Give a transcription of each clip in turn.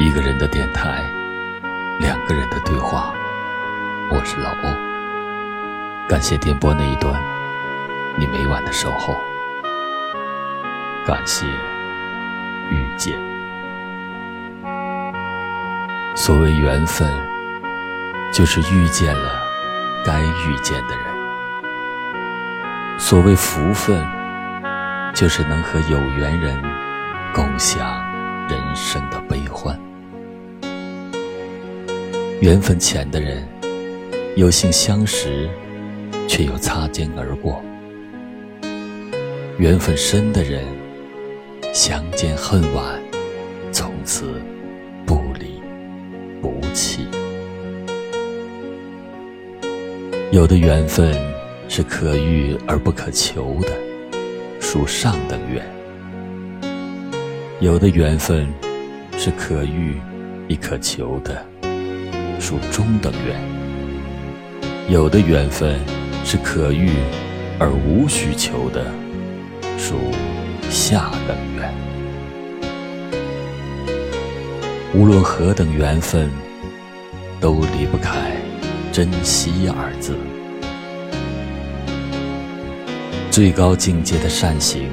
一个人的电台，两个人的对话。我是老欧，感谢电波那一端你每晚的守候，感谢遇见。所谓缘分，就是遇见了该遇见的人；所谓福分，就是能和有缘人共享人生的悲欢。缘分浅的人，有幸相识，却又擦肩而过；缘分深的人，相见恨晚，从此不离不弃。有的缘分是可遇而不可求的，属上等缘；有的缘分是可遇亦可求的。属中等缘，有的缘分是可遇而无需求的，属下等缘。无论何等缘分，都离不开珍惜二字。最高境界的善行，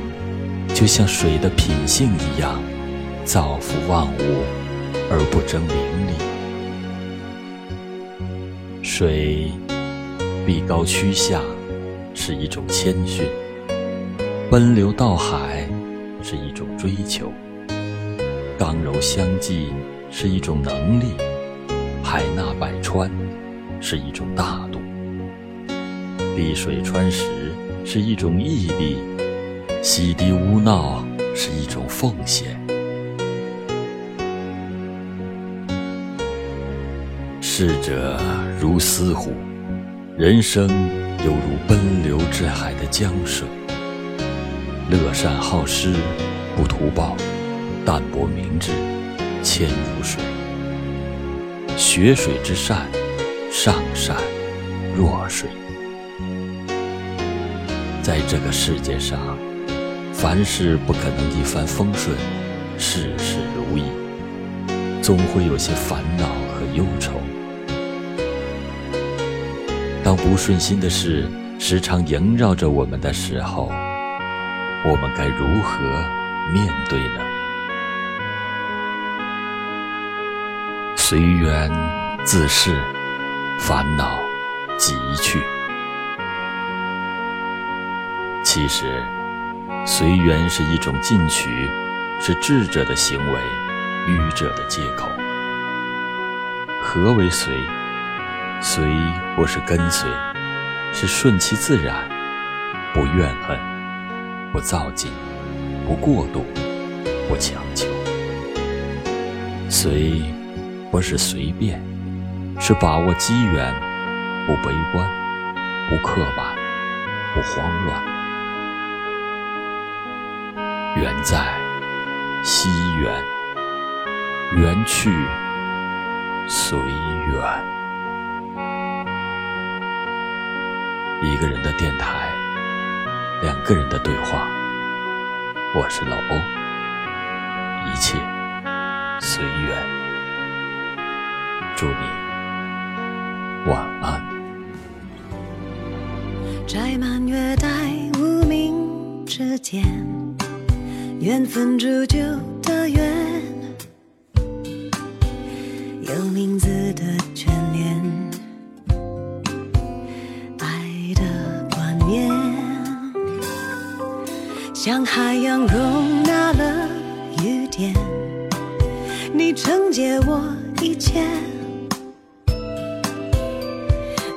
就像水的品性一样，造福万物而不争名利。水必高趋下，是一种谦逊；奔流到海，是一种追求；刚柔相济，是一种能力；海纳百川，是一种大度；碧水穿石，是一种毅力；洗涤污闹，是一种奉献。逝者如斯乎，人生犹如奔流至海的江水。乐善好施，不图报，淡泊明志，谦如水。学水之善，上善若水。在这个世界上，凡事不可能一帆风顺，事事如意，总会有些烦恼和忧愁。当不顺心的事时常萦绕着我们的时候，我们该如何面对呢？随缘自适，烦恼即去。其实，随缘是一种进取，是智者的行为，愚者的借口。何为随？随不是跟随，是顺其自然，不怨恨，不造进，不过度，不强求。随不是随便，是把握机缘，不悲观，不刻板，不慌乱。缘在，惜缘；缘去，随缘。一个人的电台，两个人的对话。我是老欧，一切随缘。祝你晚安。摘满月待无名指尖，缘分铸就的缘，有名字的眷恋。像海洋容纳了雨点，你承接我一切。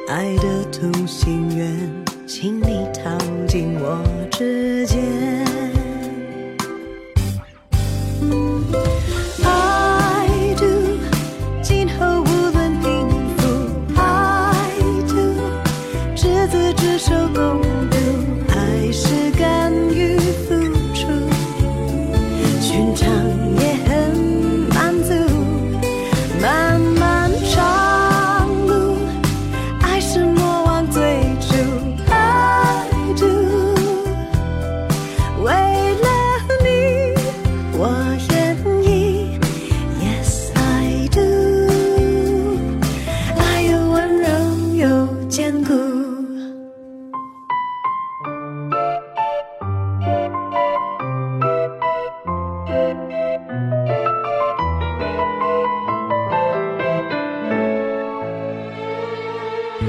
爱的同心圆，请你靠近我指尖。I do，今后无论贫富，I do，执子之手，共度海誓。这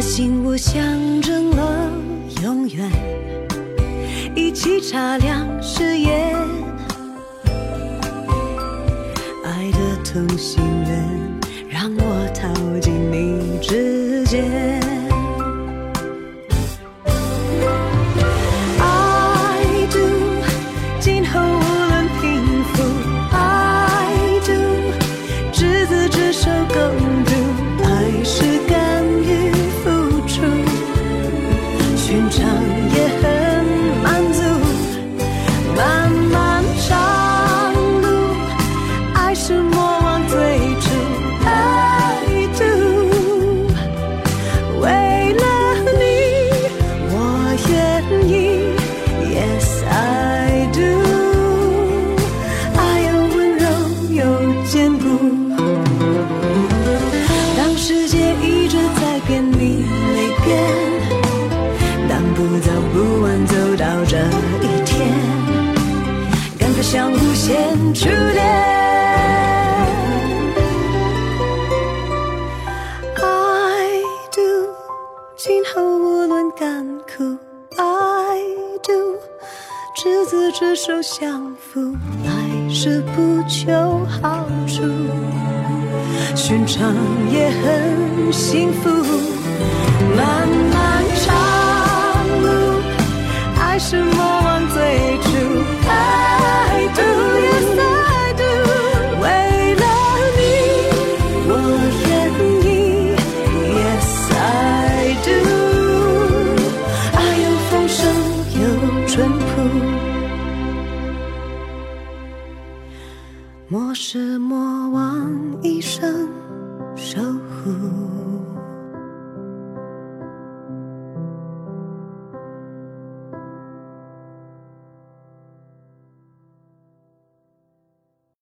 信物象征了永远一起擦亮誓言。爱的同心圆让我逃进你指尖。当世界一直在变，你没变。当不早不晚走到这一天，感觉像无限初恋。I do，今后无论甘苦，I do，执子之手相扶，爱是不求好。寻常也很幸福。漫漫长路，爱是莫忘最初。I do, 莫忘，一生守护。